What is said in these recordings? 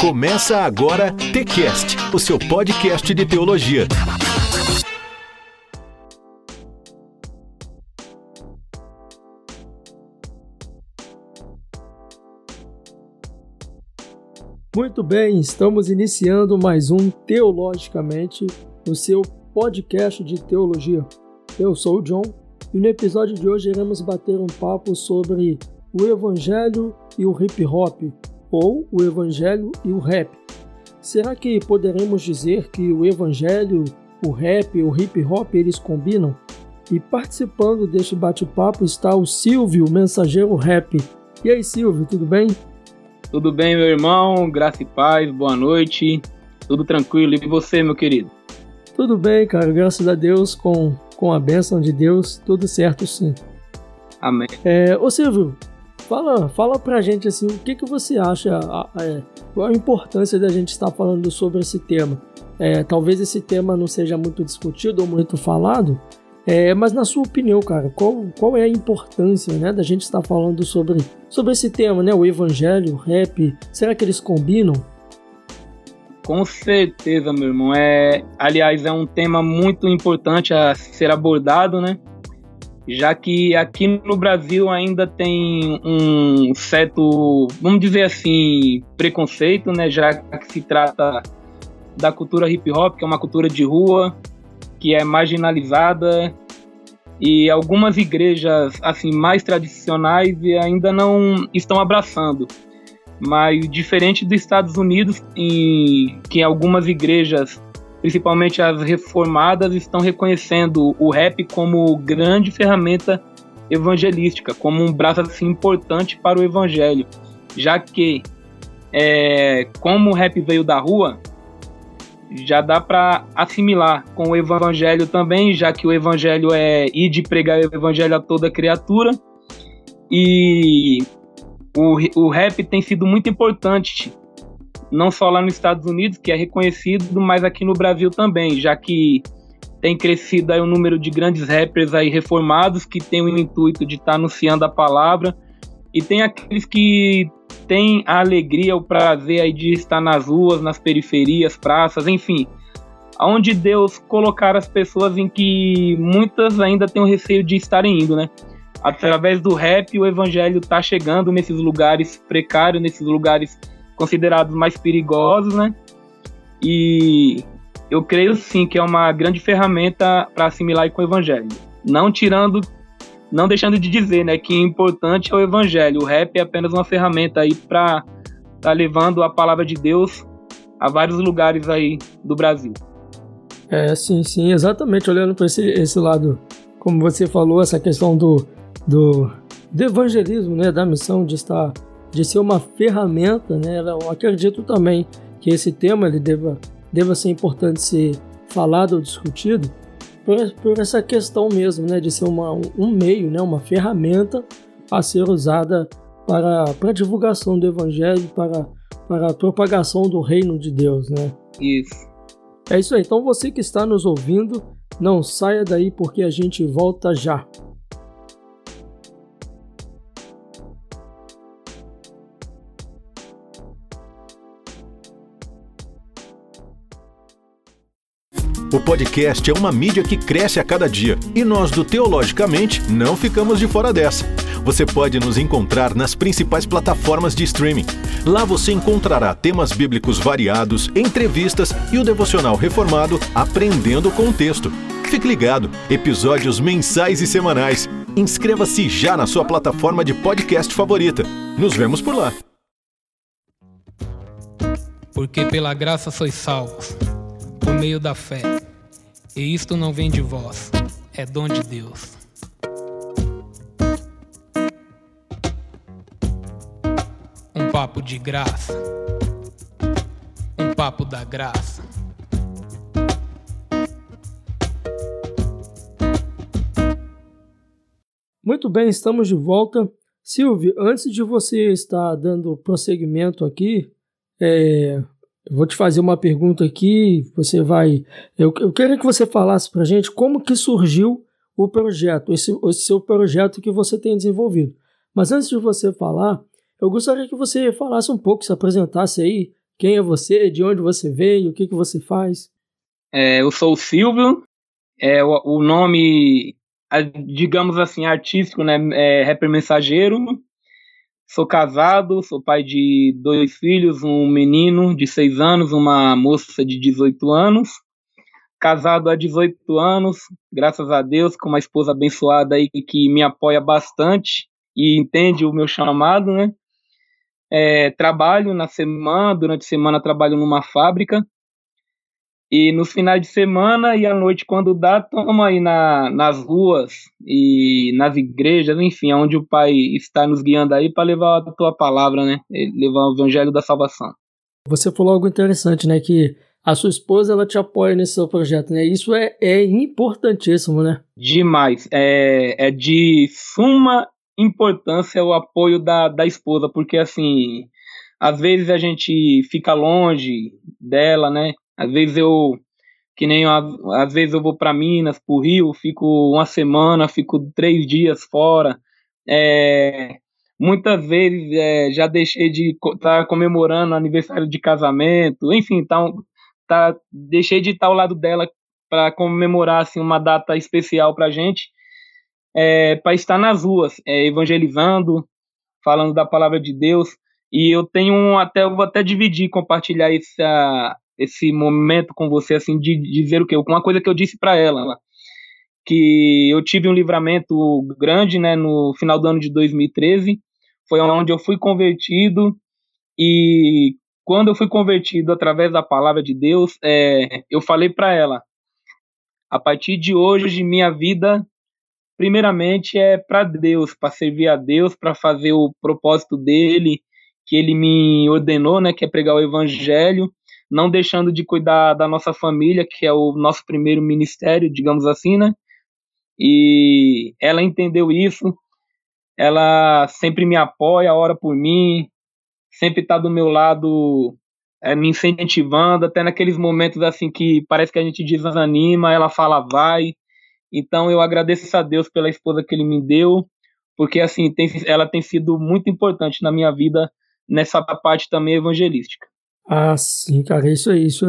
Começa agora TCast, o seu podcast de teologia. Muito bem, estamos iniciando mais um Teologicamente, o seu podcast de teologia. Eu sou o John e no episódio de hoje iremos bater um papo sobre o Evangelho e o hip hop, ou o Evangelho e o rap. Será que poderemos dizer que o Evangelho, o rap e o hip hop eles combinam? E participando deste bate-papo está o Silvio, mensageiro rap. E aí, Silvio, tudo bem? Tudo bem, meu irmão? Graça e paz, boa noite. Tudo tranquilo. E você, meu querido? Tudo bem, cara. Graças a Deus, com, com a bênção de Deus, tudo certo sim. Amém. É, ô Silvio, fala, fala pra gente assim, o que, que você acha, a, a, é, qual a importância da gente estar falando sobre esse tema? É, talvez esse tema não seja muito discutido ou muito falado, é, mas na sua opinião, cara, qual, qual é a importância né, da gente estar falando sobre, sobre esse tema, né? O evangelho, o rap, será que eles combinam? Com certeza, meu irmão. É, aliás, é um tema muito importante a ser abordado, né? Já que aqui no Brasil ainda tem um certo, vamos dizer assim, preconceito, né? Já que se trata da cultura hip hop, que é uma cultura de rua, que é marginalizada e algumas igrejas assim mais tradicionais ainda não estão abraçando. Mas diferente dos Estados Unidos, em que algumas igrejas, principalmente as reformadas, estão reconhecendo o rap como grande ferramenta evangelística, como um braço assim, importante para o evangelho, já que é, como o rap veio da rua, já dá para assimilar com o evangelho também, já que o evangelho é ir de pregar o evangelho a toda criatura. E o, o rap tem sido muito importante, não só lá nos Estados Unidos, que é reconhecido, mas aqui no Brasil também, já que tem crescido aí o número de grandes rappers aí reformados que tem o intuito de estar tá anunciando a palavra e tem aqueles que tem a alegria, o prazer aí de estar nas ruas, nas periferias, praças, enfim, aonde Deus colocar as pessoas em que muitas ainda têm o receio de estarem indo, né? Através do rap, o evangelho está chegando nesses lugares precários, nesses lugares considerados mais perigosos, né? E eu creio sim que é uma grande ferramenta para assimilar com o evangelho. Não tirando não deixando de dizer, né, que importante é o evangelho. O rap é apenas uma ferramenta aí para tá levando a palavra de Deus a vários lugares aí do Brasil. É, sim, sim, exatamente. Olhando para esse, esse lado, como você falou, essa questão do, do, do evangelismo, né, da missão de estar, de ser uma ferramenta, né, eu acredito também que esse tema ele deva, deva ser importante ser falado ou discutido, por, por essa questão mesmo, né, de ser uma, um meio, né, uma ferramenta a ser usada para, para a divulgação do evangelho, para, para a propagação do reino de Deus, né? Isso. É isso aí. Então você que está nos ouvindo, não saia daí porque a gente volta já. O podcast é uma mídia que cresce a cada dia e nós do Teologicamente não ficamos de fora dessa. Você pode nos encontrar nas principais plataformas de streaming. Lá você encontrará temas bíblicos variados, entrevistas e o devocional reformado Aprendendo com o Texto. Fique ligado, episódios mensais e semanais. Inscreva-se já na sua plataforma de podcast favorita. Nos vemos por lá. Porque pela graça sois salvos, por meio da fé. E isto não vem de vós, é dom de Deus. Um papo de graça. Um papo da graça. Muito bem, estamos de volta. Silvio, antes de você estar dando prosseguimento aqui, é, eu vou te fazer uma pergunta aqui, você vai. Eu, eu queria que você falasse para gente como que surgiu o projeto, esse, esse seu projeto que você tem desenvolvido. Mas antes de você falar, eu gostaria que você falasse um pouco, se apresentasse aí, Quem é você? De onde você veio? O que, que você faz? É, eu sou o Silvio. É, o, o nome, digamos assim, artístico, né? É rapper mensageiro. Sou casado, sou pai de dois filhos, um menino de 6 anos, uma moça de 18 anos. Casado há 18 anos, graças a Deus, com uma esposa abençoada aí que me apoia bastante e entende o meu chamado, né? É, trabalho na semana, durante a semana trabalho numa fábrica. E nos finais de semana e à noite, quando dá, estamos aí na, nas ruas e nas igrejas, enfim, onde o Pai está nos guiando aí para levar a tua palavra, né? Levar o evangelho da salvação. Você falou algo interessante, né? Que a sua esposa ela te apoia nesse seu projeto, né? Isso é, é importantíssimo, né? Demais. É, é de suma importância o apoio da, da esposa, porque assim, às vezes a gente fica longe dela, né? Às vezes eu, que nem às vezes eu vou para Minas, para o Rio, fico uma semana, fico três dias fora. É, muitas vezes é, já deixei de estar tá comemorando aniversário de casamento, enfim, tá, tá, deixei de estar ao lado dela para comemorar assim, uma data especial para gente é, para estar nas ruas, é, evangelizando, falando da palavra de Deus. E eu tenho um, até, eu vou até dividir, compartilhar essa, esse momento com você, assim, de, dizer o quê? Uma coisa que eu disse para ela, que eu tive um livramento grande, né, no final do ano de 2013, foi onde eu fui convertido e quando eu fui convertido através da palavra de Deus, é, eu falei para ela, a partir de hoje minha vida primeiramente é para Deus, para servir a Deus, para fazer o propósito dele, que ele me ordenou, né, que é pregar o evangelho, não deixando de cuidar da nossa família, que é o nosso primeiro ministério, digamos assim, né? E ela entendeu isso, ela sempre me apoia, ora por mim, sempre está do meu lado, é, me incentivando, até naqueles momentos assim que parece que a gente desanima, ela fala vai, então eu agradeço a Deus pela esposa que ele me deu, porque assim, tem, ela tem sido muito importante na minha vida nessa parte também evangelística. Ah, sim, cara, isso é isso.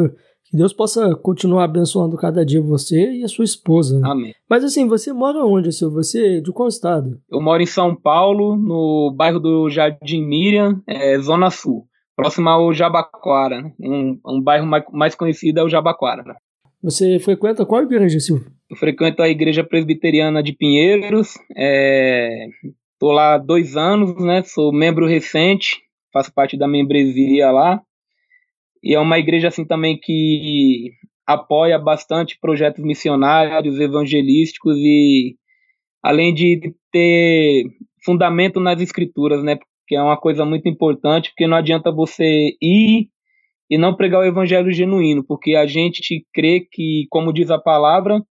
Que Deus possa continuar abençoando cada dia você e a sua esposa. Né? Amém. Mas assim, você mora onde, Silvio? Você é de qual estado? Eu moro em São Paulo, no bairro do Jardim Miriam, é, Zona Sul, próximo ao Jabaquara. Né? Um, um bairro mais, conhecido é o Jabaquara. Você frequenta qual igreja, Silvio? Eu frequento a Igreja Presbiteriana de Pinheiros. Estou é, lá há dois anos, né? Sou membro recente, faço parte da membresia lá. E é uma igreja assim também que apoia bastante projetos missionários, evangelísticos e além de ter fundamento nas escrituras, né? Que é uma coisa muito importante, porque não adianta você ir e não pregar o evangelho genuíno, porque a gente crê que, como diz a palavra,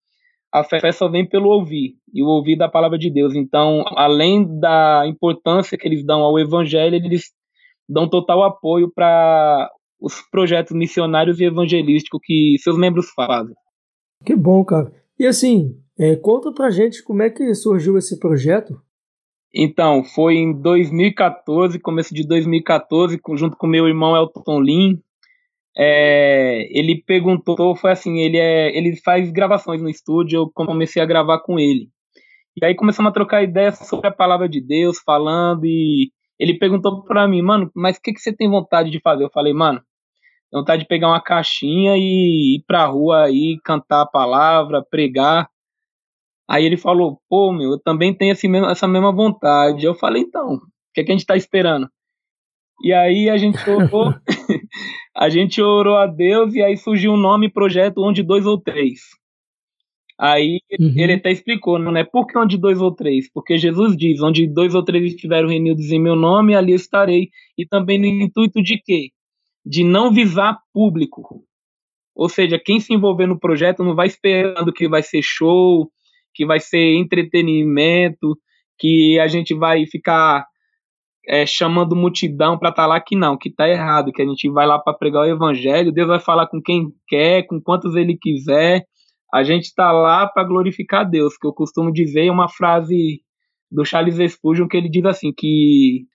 a fé só vem pelo ouvir, e o ouvir da palavra de Deus. Então, além da importância que eles dão ao evangelho, eles dão total apoio para os projetos missionários e evangelísticos que seus membros fazem. Que bom, cara. E assim, é, conta pra gente como é que surgiu esse projeto. Então, foi em 2014, começo de 2014, junto com meu irmão Elton Lin, é, ele perguntou, foi assim, ele é, ele faz gravações no estúdio, eu comecei a gravar com ele. E aí começamos a trocar ideias sobre a palavra de Deus, falando, e ele perguntou para mim, mano, mas o que, que você tem vontade de fazer? Eu falei, mano, vontade de pegar uma caixinha e ir pra rua aí, cantar a palavra, pregar. Aí ele falou, pô, meu, eu também tenho mesmo, essa mesma vontade. Eu falei, então, o que, é que a gente tá esperando? E aí a gente orou, a gente orou a Deus e aí surgiu um nome projeto onde dois ou três. Aí uhum. ele até explicou, não é por que onde dois ou três? Porque Jesus diz, onde dois ou três estiverem reunidos em meu nome, ali eu estarei. E também no intuito de quê? De não visar público. Ou seja, quem se envolver no projeto não vai esperando que vai ser show, que vai ser entretenimento, que a gente vai ficar é, chamando multidão para estar tá lá que não, que está errado, que a gente vai lá para pregar o evangelho, Deus vai falar com quem quer, com quantos ele quiser. A gente está lá para glorificar Deus, que eu costumo dizer uma frase do Charles Spurgeon que ele diz assim que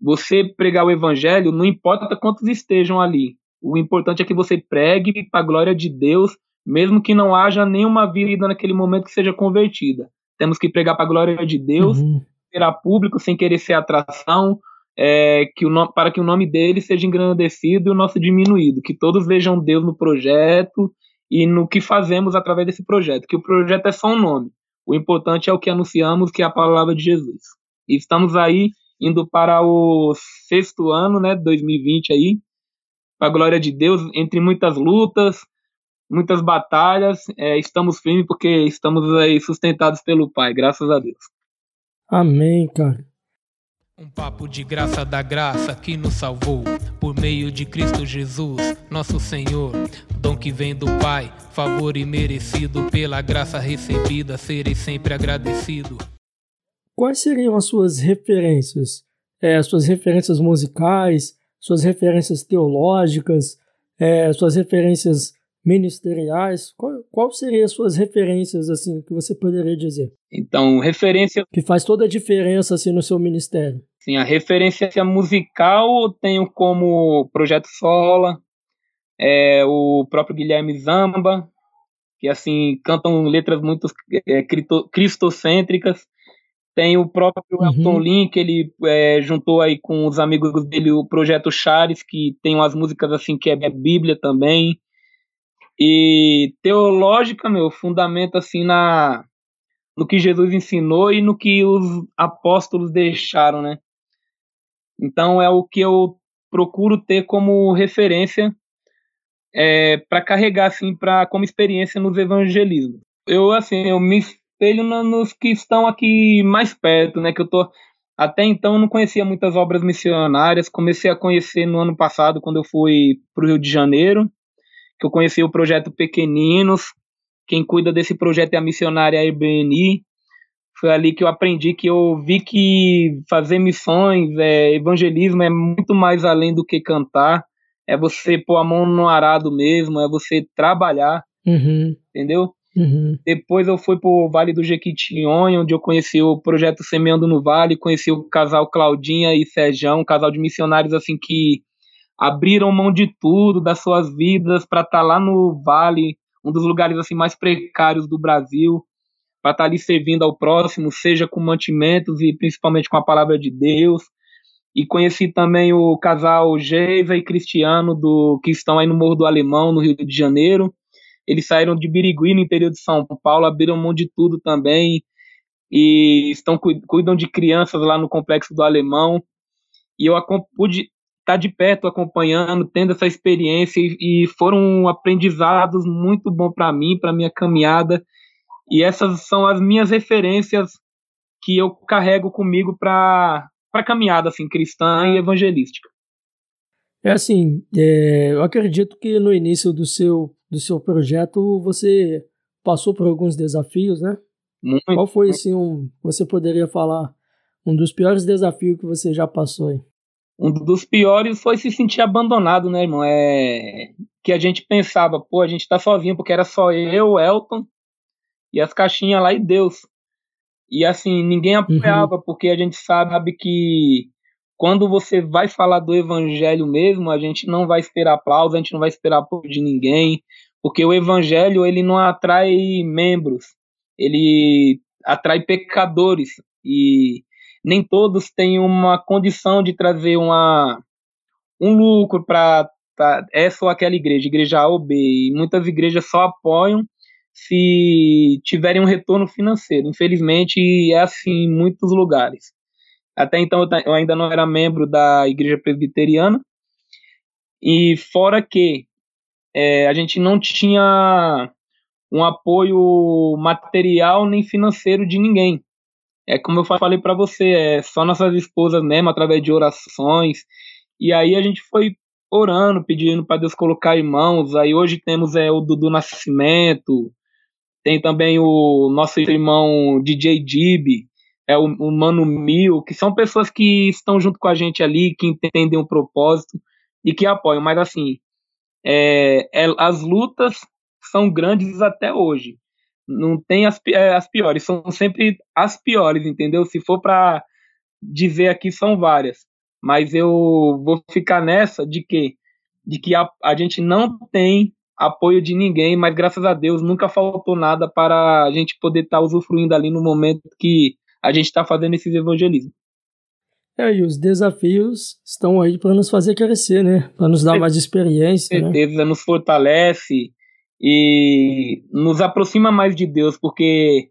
você pregar o evangelho não importa quantos estejam ali, O importante é que você pregue para a glória de Deus, mesmo que não haja nenhuma vida naquele momento que seja convertida. Temos que pregar para a glória de Deus, Uhum. público sem querer ser atração, é, que o nome, para que o nome dele seja engrandecido e o nosso diminuído, que todos vejam Deus no projeto e no que fazemos através desse projeto, que o projeto é só um nome. O importante é o que anunciamos, que é a palavra de Jesus. E estamos aí indo para o sexto ano, né, 2020 aí, para a glória de Deus, entre muitas lutas, muitas batalhas, é, estamos firmes porque estamos aí sustentados pelo Pai, graças a Deus. Amém, cara. Um papo de graça da graça que nos salvou por meio de Cristo Jesus, nosso Senhor. Dom que vem do Pai, favor imerecido pela graça recebida, serei sempre agradecido. Quais seriam as suas referências? É, as suas referências musicais, suas referências teológicas, é, suas referências ministeriais? Qual, qual seriam as suas referências, assim, que você poderia dizer? Então, referência, Que faz toda a diferença, assim, no seu ministério? Assim, a referência musical eu tenho como Projeto Sola, é, o próprio Guilherme Zamba, que assim cantam letras muito é, cristocêntricas. Tem o próprio Uhum. Elton Lin, que ele é, juntou aí com os amigos dele o Projeto Chares, que tem umas músicas assim que é, é Bíblia também. E teológica, meu, fundamento assim na no que Jesus ensinou e no que os apóstolos deixaram, né? Então é o que eu procuro ter como referência é, para carregar assim para como experiência nos evangelismos. Eu assim, eu me espelho nos que estão aqui mais perto, né, que eu tô até então não conhecia muitas obras missionárias, comecei a conhecer no ano passado quando eu fui para o Rio de Janeiro, que eu conheci o projeto Pequeninos, quem cuida desse projeto é a missionária Irbeni. Foi ali que eu aprendi que eu vi que fazer missões, é, evangelismo é muito mais além do que cantar. É você pôr a mão no arado mesmo, é você trabalhar, Uhum, entendeu? uhum, Depois eu fui pro Vale do Jequitinhonha, onde eu conheci o projeto Semeando no Vale, conheci o casal Claudinha e Sejão, um casal de missionários assim que abriram mão de tudo, das suas vidas, para estar lá no Vale, um dos lugares assim mais precários do Brasil, para estar ali servindo ao próximo, seja com mantimentos e principalmente com a palavra de Deus. E conheci também o casal Geiva e Cristiano, do que estão aí no Morro do Alemão, no Rio de Janeiro. Eles saíram de Birigui, no interior de São Paulo, abriram mão de tudo também e estão cu- cuidam de crianças lá no complexo do Alemão. E eu pude estar de perto acompanhando, tendo essa experiência e, e foram aprendizados muito bom para mim, para minha caminhada. E essas são as minhas referências que eu carrego comigo para para caminhada assim cristã e evangelística. É assim, é, eu acredito que no início do seu, do seu projeto você passou por alguns desafios, né? Muito Qual foi, assim, um, você poderia falar, um dos piores desafios que você já passou aí? um dos piores foi se sentir abandonado, né, irmão? É que a gente pensava, pô, a gente tá sozinho porque era só eu, Elton e as caixinhas lá e Deus. E assim, ninguém apoiava porque a gente sabe que quando você vai falar do evangelho mesmo, a gente não vai esperar aplauso, a gente não vai esperar apoio de ninguém, porque o evangelho ele não atrai membros, ele atrai pecadores e nem todos têm uma condição de trazer uma, um lucro para essa ou aquela igreja, igreja A ou B. E muitas igrejas só apoiam se tiverem um retorno financeiro. Infelizmente, é assim em muitos lugares. Até então, eu ainda não era membro da igreja presbiteriana. E fora que é, a gente não tinha um apoio material nem financeiro de ninguém. É como eu falei para você, é só nossas esposas mesmo, através de orações. E aí a gente foi orando, pedindo para Deus colocar irmãos. Aí hoje temos é, o Dudu Nascimento, tem também o nosso irmão DJ Dib, é o, o Mano Mil, que são pessoas que estão junto com a gente ali, que entendem o propósito e que apoiam. Mas assim, é, é, as lutas são grandes até hoje não tem as, as piores, são sempre as piores, entendeu? Se for para dizer aqui, são várias. Mas eu vou ficar nessa de que de que a, a gente não tem apoio de ninguém, mas graças a Deus nunca faltou nada para a gente poder estar tá usufruindo ali no momento que a gente está fazendo esses evangelismos. É, e os desafios estão aí para nos fazer crescer, né? Para nos dar mais experiência. Com certeza, né? nos fortalece e nos aproxima mais de Deus, porque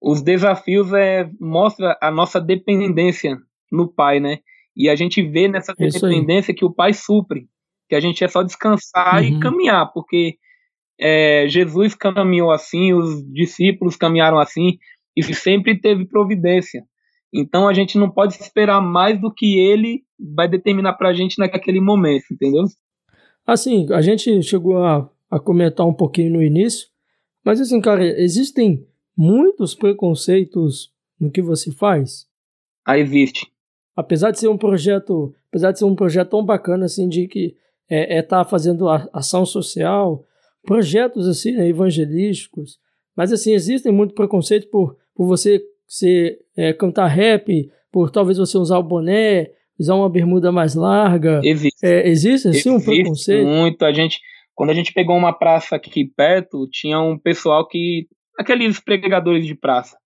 os desafios é, mostra a nossa dependência no Pai, né? E a gente vê nessa dependência que o Pai supre, que a gente é só descansar uhum. e caminhar, porque é, Jesus caminhou assim, os discípulos caminharam assim, e sempre teve providência. Então a gente não pode esperar mais do que ele vai determinar para a gente naquele momento, entendeu? Assim, a gente chegou a, a comentar um pouquinho no início, mas assim, cara, existem muitos preconceitos no que você faz? Ah, existe. Apesar de ser um projeto, apesar de ser um projeto tão bacana assim de que é estar é tá fazendo ação social, projetos assim né, evangelísticos, mas assim existem muito preconceito por, por você você é, cantar rap, por talvez você usar o boné, usar uma bermuda mais larga. Existe. É, existe assim existe um preconceito? Muito. A gente, quando a gente pegou uma praça aqui perto, tinha um pessoal que. aqueles pregadores de praça.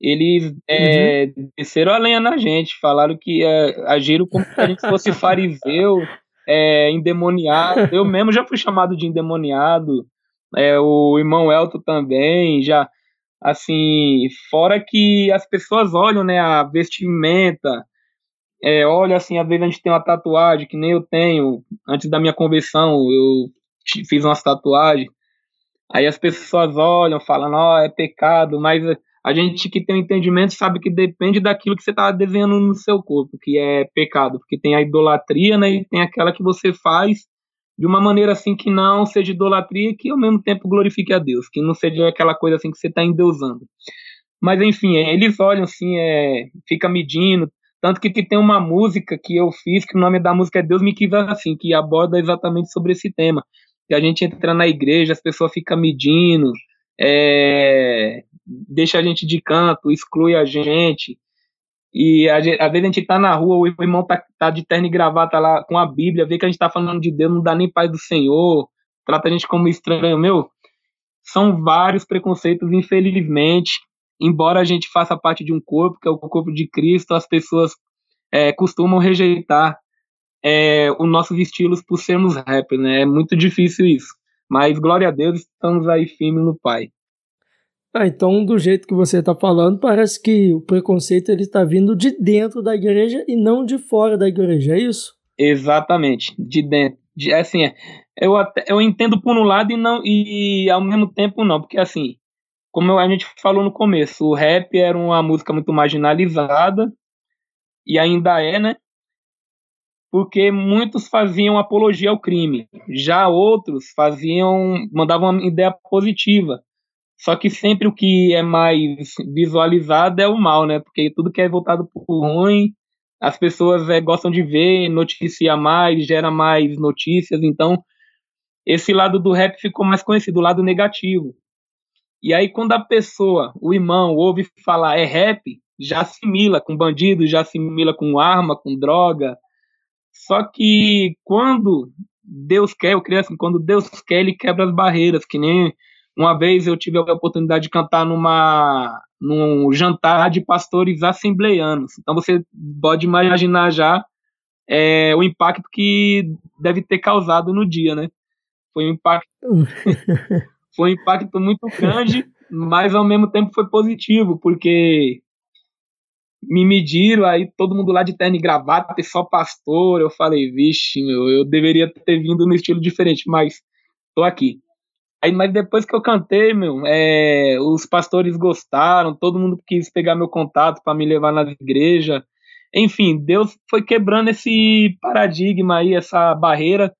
Eles é, uhum. desceram a lenha na gente, falaram que é, agiram como se a gente fosse fariseu, é, endemoniado. Eu mesmo já fui chamado de endemoniado. É, o irmão Elton também já assim, fora que as pessoas olham, né, a vestimenta, é, olha assim, às vezes a gente tem uma tatuagem que nem eu tenho, antes da minha conversão, eu fiz umas tatuagens, aí as pessoas olham, falam, ó, oh, é pecado, mas a gente que tem um entendimento sabe que depende daquilo que você está desenhando no seu corpo, que é pecado, porque tem a idolatria, né, e tem aquela que você faz de uma maneira assim que não seja idolatria, que ao mesmo tempo glorifique a Deus, que não seja aquela coisa assim que você está endeusando. Mas enfim, é, eles olham assim, é, fica medindo, tanto que, que tem uma música que eu fiz, que o nome da música é Deus me quis assim, que aborda exatamente sobre esse tema. Que a gente entra na igreja, as pessoas ficam medindo, é, deixa a gente de canto, exclui a gente, e às vezes a gente tá na rua, o irmão tá, tá de terno e gravata lá com a Bíblia, vê que a gente tá falando de Deus, não dá nem paz do Senhor, trata a gente como estranho. Meu, são vários preconceitos, infelizmente. Embora a gente faça parte de um corpo, que é o corpo de Cristo, as pessoas é, costumam rejeitar é, os nossos estilos por sermos rap, né? É muito difícil isso. Mas glória a Deus, estamos aí firmes no Pai. Ah, então do jeito que você está falando, parece que o preconceito ele está vindo de dentro da igreja e não de fora da igreja, é isso? Exatamente, de dentro. De, assim, é, eu, até, eu entendo por um lado e não e ao mesmo tempo não, porque assim, como a gente falou no começo, o rap era uma música muito marginalizada e ainda é, né? Porque muitos faziam apologia ao crime, já outros faziam, mandavam uma ideia positiva só que sempre o que é mais visualizado é o mal, né? Porque tudo que é voltado para o ruim, as pessoas é, gostam de ver, noticia mais, gera mais notícias. Então, esse lado do rap ficou mais conhecido, o lado negativo. E aí, quando a pessoa, o irmão, ouve falar é rap, já assimila com bandido, já assimila com arma, com droga. Só que quando Deus quer, eu creio assim, quando Deus quer, ele quebra as barreiras, que nem uma vez eu tive a oportunidade de cantar numa num jantar de pastores assembleianos. Então você pode imaginar já é, o impacto que deve ter causado no dia, né? Foi um impacto, foi um impacto muito grande, mas ao mesmo tempo foi positivo, porque me mediram aí todo mundo lá de terno e gravata, só pastor. Eu falei, vixe, meu, eu deveria ter vindo no estilo diferente, mas tô aqui. Aí, mas depois que eu cantei, meu, é, os pastores gostaram, todo mundo quis pegar meu contato para me levar na igreja. Enfim, Deus foi quebrando esse paradigma aí, essa barreira.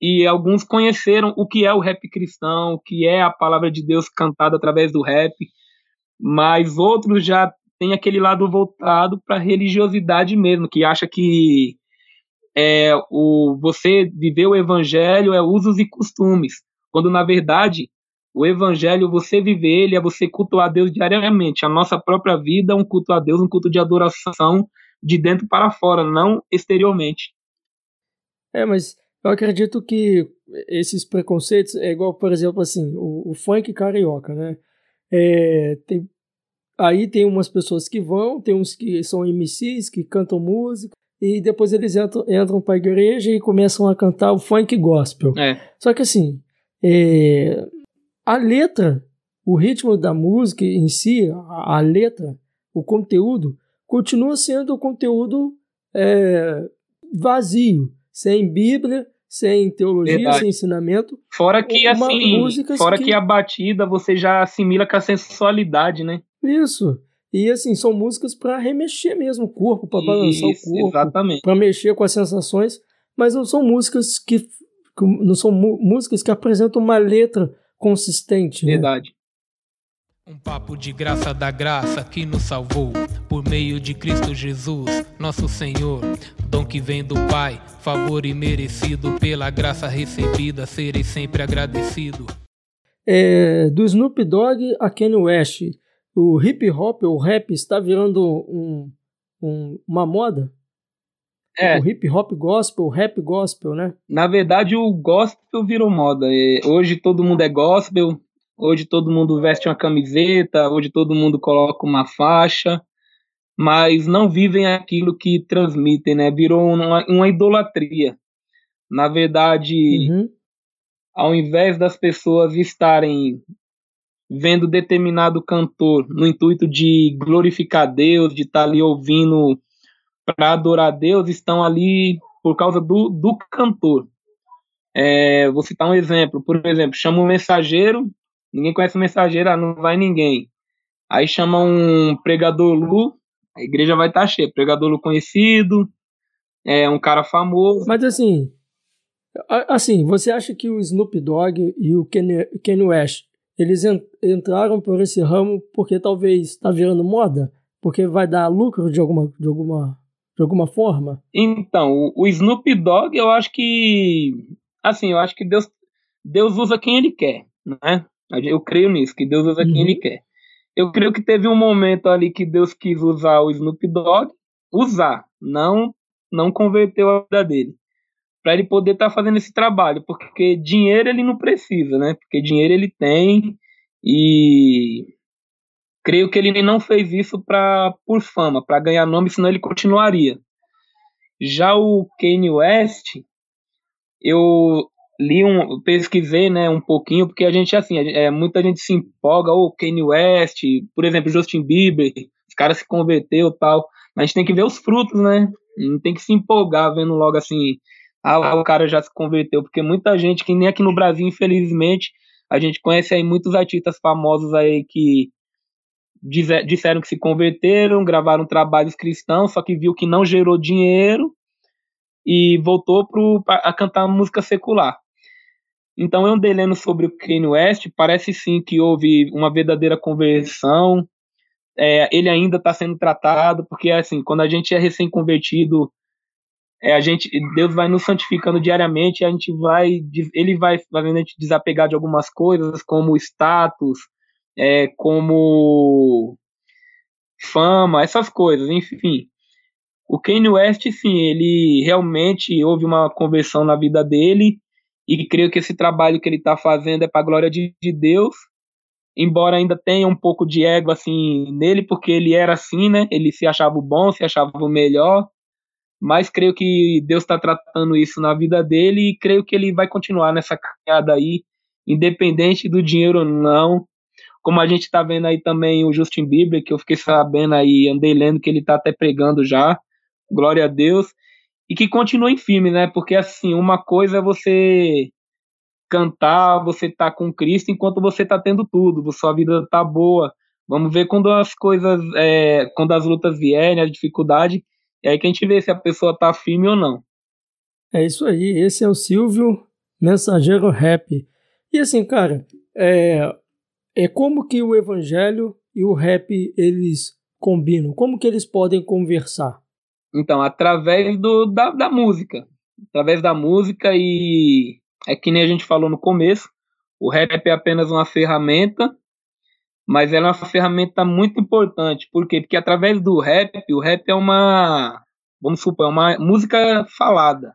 E alguns conheceram o que é o rap cristão, o que é a palavra de Deus cantada através do rap. Mas outros já têm aquele lado voltado para religiosidade mesmo, que acha que é, o, você viver o evangelho é usos e costumes quando na verdade o evangelho, você viver ele, é você cultuar a Deus diariamente. A nossa própria vida é um culto a Deus, um culto de adoração de dentro para fora, não exteriormente. É, mas eu acredito que esses preconceitos é igual, por exemplo, assim, o, o funk carioca, né? É, tem, aí tem umas pessoas que vão, tem uns que são MCs, que cantam música, e depois eles entram, entram para a igreja e começam a cantar o funk gospel. É. Só que assim, é, a letra, o ritmo da música em si, a, a letra, o conteúdo, continua sendo o conteúdo é, vazio, sem Bíblia, sem teologia, Verdade. sem ensinamento. Fora que assim, fora que... que... a batida você já assimila com a sensualidade, né? Isso. E assim, são músicas para remexer mesmo o corpo, para balançar o corpo, para mexer com as sensações, mas não são músicas que não são músicas que apresentam uma letra consistente. Né? Verdade. Né? Um papo de graça da graça que nos salvou por meio de Cristo Jesus, nosso Senhor. Dom que vem do Pai, favor imerecido pela graça recebida, serei sempre agradecido. É, do Snoop Dogg a Kanye West, o hip hop, o rap está virando um, um, uma moda? É. O hip hop gospel, o rap gospel, né? Na verdade, o gospel virou moda. Hoje todo mundo é gospel, Hoje todo mundo veste uma camiseta, hoje todo mundo coloca uma faixa, mas não vivem aquilo que transmitem, né? Virou uma, uma idolatria. Na verdade, uhum. ao invés das pessoas estarem vendo determinado cantor no intuito de glorificar Deus, de estar tá ali ouvindo para adorar Deus, estão ali por causa do, do cantor. É, vou citar um exemplo. Por exemplo, chama um mensageiro Ninguém conhece o mensageiro, ah, não vai ninguém. Aí chama um pregador Lu, a igreja vai estar tá cheia. Pregador Lu conhecido, é um cara famoso. Mas assim, assim, você acha que o Snoop Dogg e o Kanye, West, eles entraram por esse ramo porque talvez está virando moda? Porque vai dar lucro de alguma, de alguma, de alguma forma? Então, o, o Snoop Dogg, eu acho que, assim, eu acho que Deus, Deus usa quem ele quer, né? Eu creio nisso, que Deus usa uhum. quem Ele quer. Eu creio que teve um momento ali que Deus quis usar o Snoop Dogg, usar, não não converteu a vida dele, para ele poder estar tá fazendo esse trabalho, porque dinheiro ele não precisa, né? Porque dinheiro ele tem e creio que ele não fez isso para por fama, para ganhar nome, senão ele continuaria. Já o Kanye West, eu li um, pesquisei, né, um pouquinho, porque a gente, assim, é, muita gente se empolga, ou oh, Kanye West, por exemplo, Justin Bieber, os caras se converteu tal, mas a gente tem que ver os frutos, né, não tem que se empolgar vendo logo assim, ah, o cara já se converteu, porque muita gente, que nem aqui no Brasil, infelizmente, a gente conhece aí muitos artistas famosos aí que disseram que se converteram, gravaram trabalhos cristãos, só que viu que não gerou dinheiro e voltou pro, a cantar música secular. Então, eu andei lendo sobre o Kanye West, parece sim que houve uma verdadeira conversão, é, ele ainda está sendo tratado, porque assim, quando a gente é recém-convertido, é, a gente, Deus vai nos santificando diariamente, a gente vai, ele vai fazendo a gente desapegar de algumas coisas, como status, é, como fama, essas coisas, enfim. O Kanye West, sim, ele realmente houve uma conversão na vida dele, e creio que esse trabalho que ele está fazendo é para a glória de, de, Deus, embora ainda tenha um pouco de ego assim nele, porque ele era assim, né? Ele se achava o bom, se achava o melhor, mas creio que Deus está tratando isso na vida dele e creio que ele vai continuar nessa caminhada aí, independente do dinheiro ou não. Como a gente está vendo aí também o Justin Bieber, que eu fiquei sabendo aí, andei lendo que ele está até pregando já, glória a Deus e que continuem firme, né? Porque assim, uma coisa é você cantar, você tá com Cristo enquanto você tá tendo tudo, sua vida tá boa. Vamos ver quando as coisas, é, quando as lutas vierem, a dificuldade, é aí que a gente vê se a pessoa tá firme ou não. É isso aí, esse é o Silvio, mensageiro rap. E assim, cara, é, é como que o evangelho e o rap eles combinam? Como que eles podem conversar? Então, através do, da, da música. Através da música e é que nem a gente falou no começo, o rap é apenas uma ferramenta, mas ela é uma ferramenta muito importante. Por quê? Porque através do rap, o rap é uma, vamos supor, é uma música falada.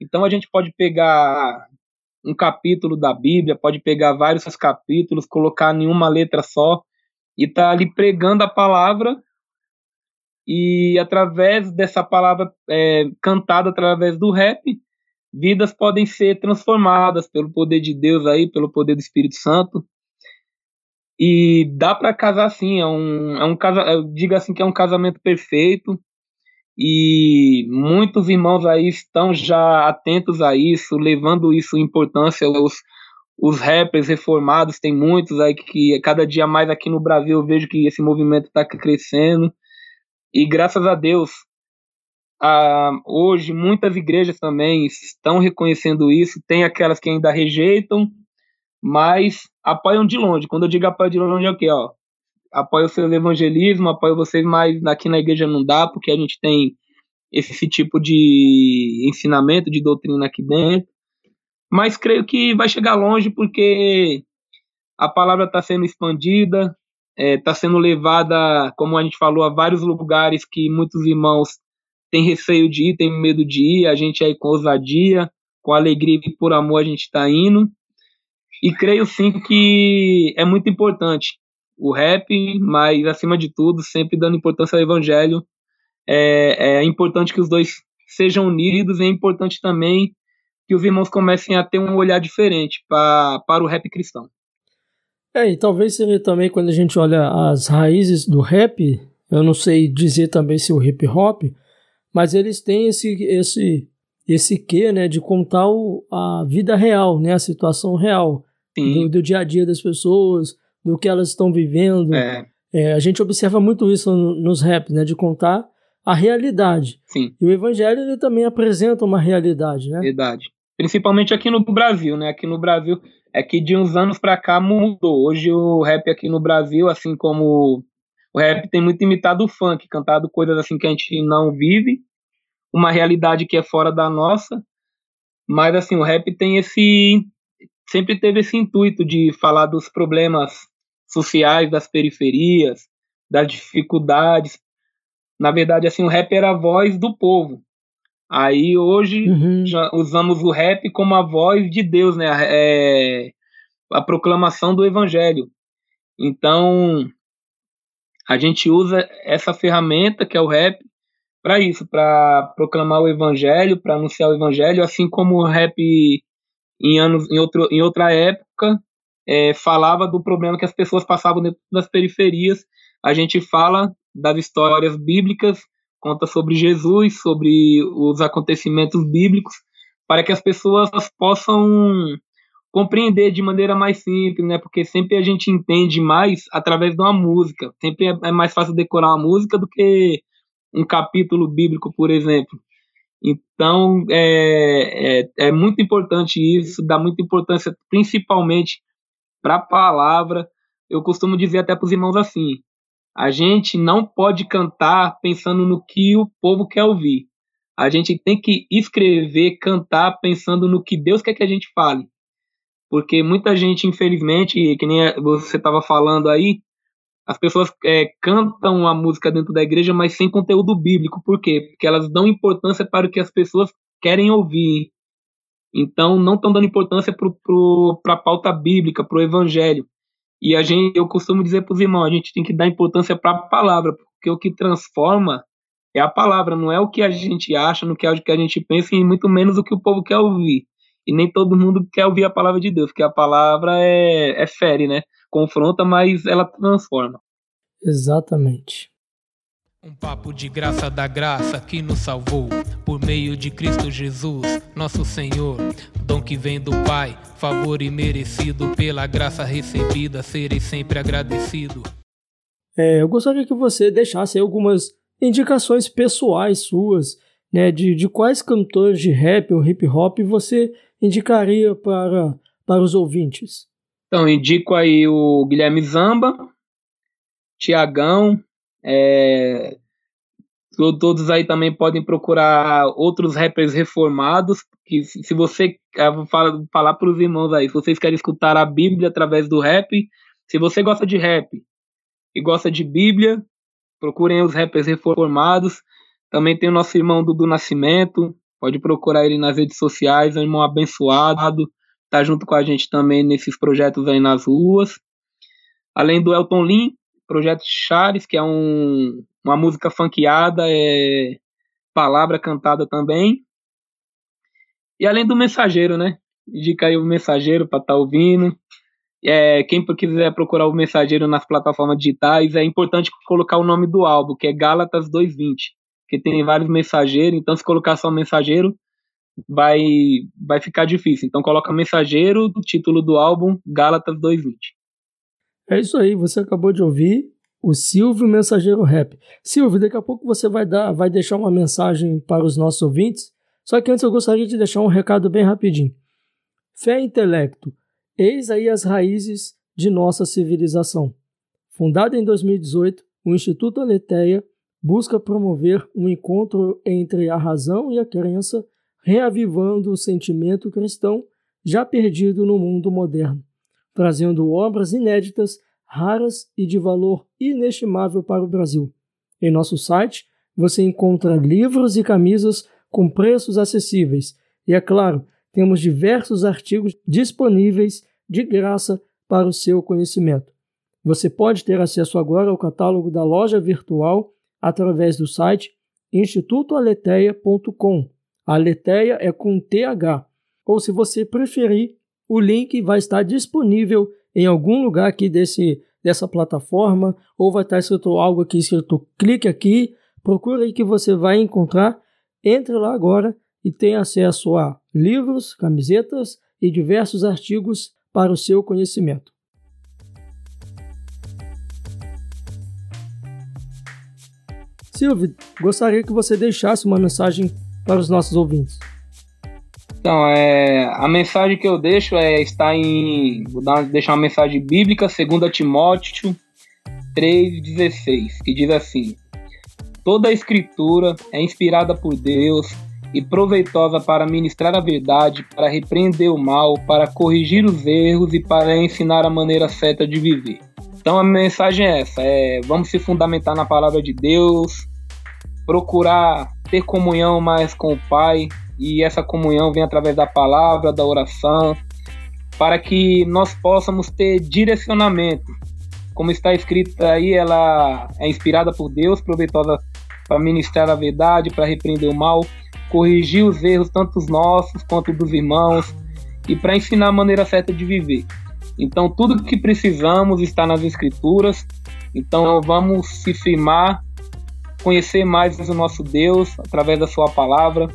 Então a gente pode pegar um capítulo da Bíblia, pode pegar vários capítulos, colocar em uma letra só e tá ali pregando a palavra e através dessa palavra é, cantada através do rap, vidas podem ser transformadas pelo poder de Deus aí, pelo poder do Espírito Santo. E dá para casar sim, é um, é um casa, eu digo assim que é um casamento perfeito. E muitos irmãos aí estão já atentos a isso, levando isso importância. Os, os rappers reformados, tem muitos aí que cada dia mais aqui no Brasil eu vejo que esse movimento está crescendo. E graças a Deus, ah, hoje muitas igrejas também estão reconhecendo isso. Tem aquelas que ainda rejeitam, mas apoiam de longe. Quando eu digo apoio de longe é o quê? Ó, apoio o seu evangelismo, apoio vocês, mas aqui na igreja não dá, porque a gente tem esse tipo de ensinamento, de doutrina aqui dentro. Mas creio que vai chegar longe, porque a palavra está sendo expandida, está é, tá sendo levada, como a gente falou, a vários lugares que muitos irmãos têm receio de ir, têm medo de ir. A gente aí com ousadia, com alegria e por amor a gente está indo. E creio sim que é muito importante o rap, mas acima de tudo, sempre dando importância ao evangelho. É, é importante que os dois sejam unidos, é importante também que os irmãos comecem a ter um olhar diferente pra, para o rap cristão. É, e talvez seja também quando a gente olha as raízes do rap, eu não sei dizer também se o hip hop, mas eles têm esse esse esse quê, né, de contar o, a vida real, né, a situação real do, do, dia a dia das pessoas, do que elas estão vivendo. É. É, a gente observa muito isso nos raps, né? De contar a realidade. Sim. E o evangelho ele também apresenta uma realidade, né? Verdade. Principalmente aqui no Brasil, né? Aqui no Brasil é que de uns anos para cá mudou. Hoje o rap aqui no Brasil, assim como o rap tem muito imitado o funk, cantado coisas assim que a gente não vive, uma realidade que é fora da nossa. Mas assim, o rap tem esse sempre teve esse intuito de falar dos problemas sociais das periferias, das dificuldades. Na verdade, assim, o rap era a voz do povo. Aí hoje uhum. usamos o rap como a voz de Deus, né? É, a proclamação do evangelho. Então, a gente usa essa ferramenta que é o rap para isso, para proclamar o evangelho, para anunciar o evangelho, assim como o rap em anos em, outro, em outra época é, falava do problema que as pessoas passavam dentro das periferias. A gente fala das histórias bíblicas, conta sobre Jesus, sobre os acontecimentos bíblicos, para que as pessoas possam compreender de maneira mais simples, né? Porque sempre a gente entende mais através de uma música. Sempre é, é mais fácil decorar uma música do que um capítulo bíblico, por exemplo. Então, é, é, é muito importante isso, dá muita importância principalmente para a palavra. Eu costumo dizer até para os irmãos assim: a gente não pode cantar pensando no que o povo quer ouvir. A gente tem que escrever, cantar pensando no que Deus quer que a gente fale. Porque muita gente, infelizmente, que nem você estava falando aí, as pessoas é, cantam a música dentro da igreja, mas sem conteúdo bíblico. Por quê? Porque elas dão importância para o que as pessoas querem ouvir. Então, não estão dando importância para a pauta bíblica, para o evangelho. E a gente, eu costumo dizer para os irmãos, a gente tem que dar importância para a palavra, porque o que transforma é a palavra, não é o que a gente acha, não é o que a gente pensa, e muito menos o que o povo quer ouvir. E nem todo mundo quer ouvir a palavra de Deus, porque a palavra é, é fere, né? confronta, mas ela transforma. Exatamente. Um papo de graça da graça que nos salvou por meio de Cristo Jesus, nosso Senhor. Dom que vem do Pai, favor imerecido pela graça recebida, serei sempre agradecido. É, eu gostaria que você deixasse algumas indicações pessoais suas, né, de, de quais cantores de rap ou hip hop você indicaria para, para os ouvintes. Então, indico aí o Guilherme Zamba, Tiagão, é, todos aí também podem procurar outros rappers reformados, que se você falar, falar para os irmãos aí, se vocês querem escutar a Bíblia através do rap, se você gosta de rap e gosta de Bíblia, procurem os rappers reformados. Também tem o nosso irmão Dudu Nascimento, Pode procurar ele nas redes sociais, é um irmão abençoado, tá junto com a gente também nesses projetos aí nas ruas. Além do Elton Lin, projeto Chares, que é um, uma música funkeada, é palavra cantada também. E além do mensageiro, né? Indica aí o mensageiro para estar tá ouvindo. É, quem quiser procurar o mensageiro nas plataformas digitais, é importante colocar o nome do álbum, que é Gálatas 220, que tem vários mensageiros, então se colocar só mensageiro, vai vai ficar difícil. Então coloca mensageiro do título do álbum Gálatas 220. É isso aí, você acabou de ouvir o Silvio Mensageiro Rap. Silvio, daqui a pouco você vai dar, vai deixar uma mensagem para os nossos ouvintes. Só que antes eu gostaria de deixar um recado bem rapidinho. Fé e intelecto Eis aí as raízes de nossa civilização. Fundado em 2018, o Instituto Aletheia busca promover um encontro entre a razão e a crença, reavivando o sentimento cristão já perdido no mundo moderno, trazendo obras inéditas, raras e de valor inestimável para o Brasil. Em nosso site, você encontra livros e camisas com preços acessíveis e, é claro, temos diversos artigos disponíveis de graça para o seu conhecimento. Você pode ter acesso agora ao catálogo da loja virtual através do site institutoaleteia.com. Aleteia é com TH. Ou se você preferir, o link vai estar disponível em algum lugar aqui desse, dessa plataforma, ou vai estar escrito algo aqui escrito clique aqui, procure aí que você vai encontrar. Entre lá agora e tenha acesso a livros, camisetas e diversos artigos para o seu conhecimento. Silvio, gostaria que você deixasse uma mensagem para os nossos ouvintes. Então, é, a mensagem que eu deixo é está em. Vou dar, deixar uma mensagem bíblica, 2 Timóteo 3,16, que diz assim: Toda a escritura é inspirada por Deus e proveitosa para ministrar a verdade, para repreender o mal, para corrigir os erros e para ensinar a maneira certa de viver. Então a mensagem é essa: é, vamos se fundamentar na palavra de Deus, procurar ter comunhão mais com o Pai, e essa comunhão vem através da palavra, da oração, para que nós possamos ter direcionamento. Como está escrito aí, ela é inspirada por Deus, proveitosa para ministrar a verdade, para repreender o mal, corrigir os erros, tanto os nossos quanto dos irmãos, e para ensinar a maneira certa de viver. Então, tudo que precisamos está nas Escrituras. Então, vamos se firmar, conhecer mais o nosso Deus através da Sua palavra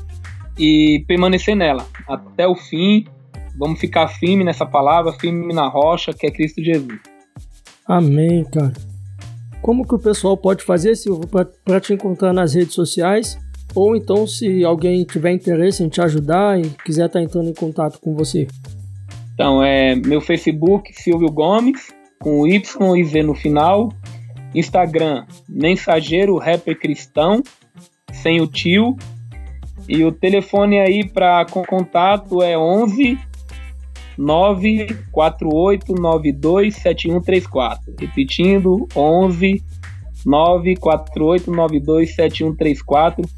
e permanecer nela até o fim. Vamos ficar firme nessa palavra, firme na rocha que é Cristo Jesus. Amém, cara. Como que o pessoal pode fazer, Silvio, para te encontrar nas redes sociais ou então, se alguém tiver interesse em te ajudar e quiser estar tá entrando em contato com você. Então, é meu Facebook, Silvio Gomes, com Y e Z no final. Instagram, Mensageiro Rapper Cristão, sem o tio. E o telefone aí para contato é 11 948927134. Repetindo, 11 948927134.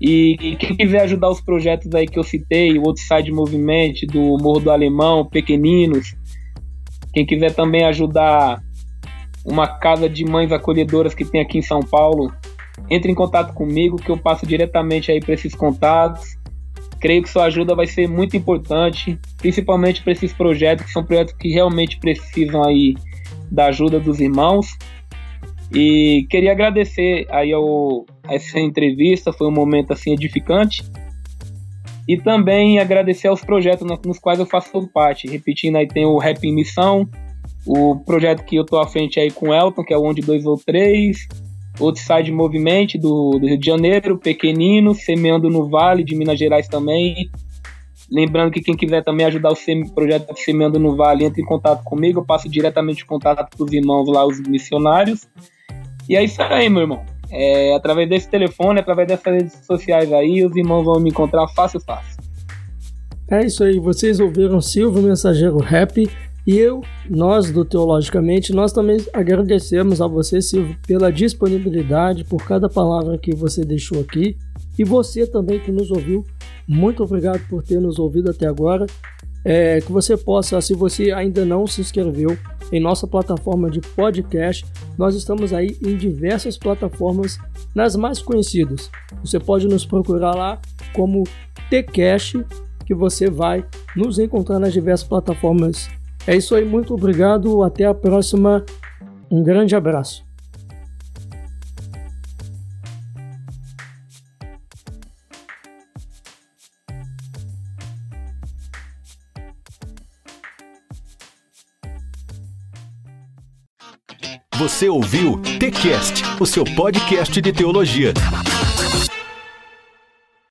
E quem quiser ajudar os projetos aí que eu citei, o Outside Movement, do Morro do Alemão, Pequeninos, quem quiser também ajudar uma casa de mães acolhedoras que tem aqui em São Paulo, entre em contato comigo que eu passo diretamente aí para esses contatos. Creio que sua ajuda vai ser muito importante, principalmente para esses projetos que são projetos que realmente precisam aí da ajuda dos irmãos. E queria agradecer aí ao, a essa entrevista, foi um momento assim edificante. E também agradecer aos projetos nos quais eu faço parte. Repetindo aí, tem o Rap em Missão, o projeto que eu tô à frente aí com o Elton, que é o Onde 2 ou 3, Outside Movement do, do Rio de Janeiro, Pequenino, Semeando no Vale, de Minas Gerais também. Lembrando que quem quiser também ajudar o projeto Semeando no Vale, entre em contato comigo, eu passo diretamente o contato para os irmãos lá, os missionários. E é isso aí, meu irmão. É, através desse telefone, através dessas redes sociais aí, os irmãos vão me encontrar fácil, fácil. É isso aí, vocês ouviram Silvio Mensageiro Rap e eu, nós do Teologicamente, nós também agradecemos a você, Silvio, pela disponibilidade, por cada palavra que você deixou aqui e você também que nos ouviu muito obrigado por ter nos ouvido até agora. É, que você possa, se você ainda não se inscreveu em nossa plataforma de podcast, nós estamos aí em diversas plataformas, nas mais conhecidas. Você pode nos procurar lá como TCast, que você vai nos encontrar nas diversas plataformas. É isso aí, muito obrigado, até a próxima. Um grande abraço. Você ouviu TCast, o seu podcast de teologia.